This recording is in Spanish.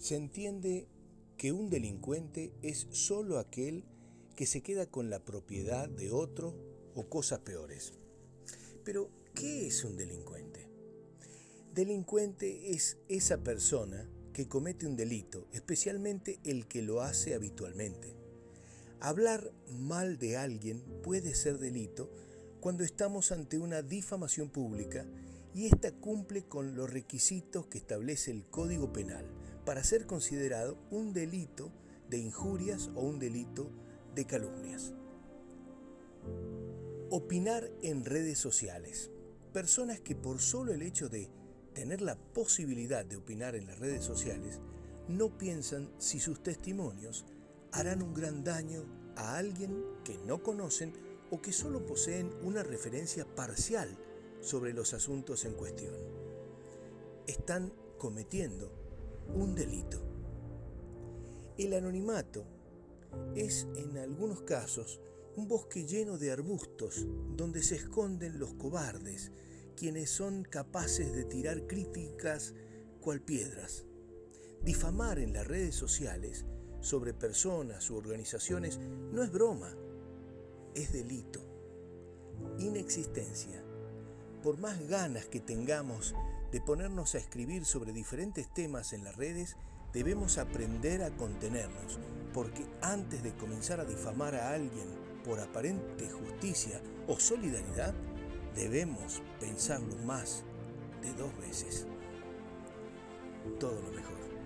Se entiende que un delincuente es solo aquel que se queda con la propiedad de otro o cosas peores. Pero, ¿qué es un delincuente? Delincuente es esa persona que comete un delito, especialmente el que lo hace habitualmente. Hablar mal de alguien puede ser delito cuando estamos ante una difamación pública y ésta cumple con los requisitos que establece el Código Penal para ser considerado un delito de injurias o un delito de calumnias. Opinar en redes sociales. Personas que por solo el hecho de tener la posibilidad de opinar en las redes sociales no piensan si sus testimonios harán un gran daño a alguien que no conocen o que solo poseen una referencia parcial sobre los asuntos en cuestión. Están cometiendo un delito. El anonimato es en algunos casos un bosque lleno de arbustos donde se esconden los cobardes, quienes son capaces de tirar críticas cual piedras. Difamar en las redes sociales sobre personas u organizaciones no es broma, es delito. Inexistencia. Por más ganas que tengamos de ponernos a escribir sobre diferentes temas en las redes, debemos aprender a contenernos, porque antes de comenzar a difamar a alguien por aparente justicia o solidaridad, debemos pensarlo más de dos veces. Todo lo mejor.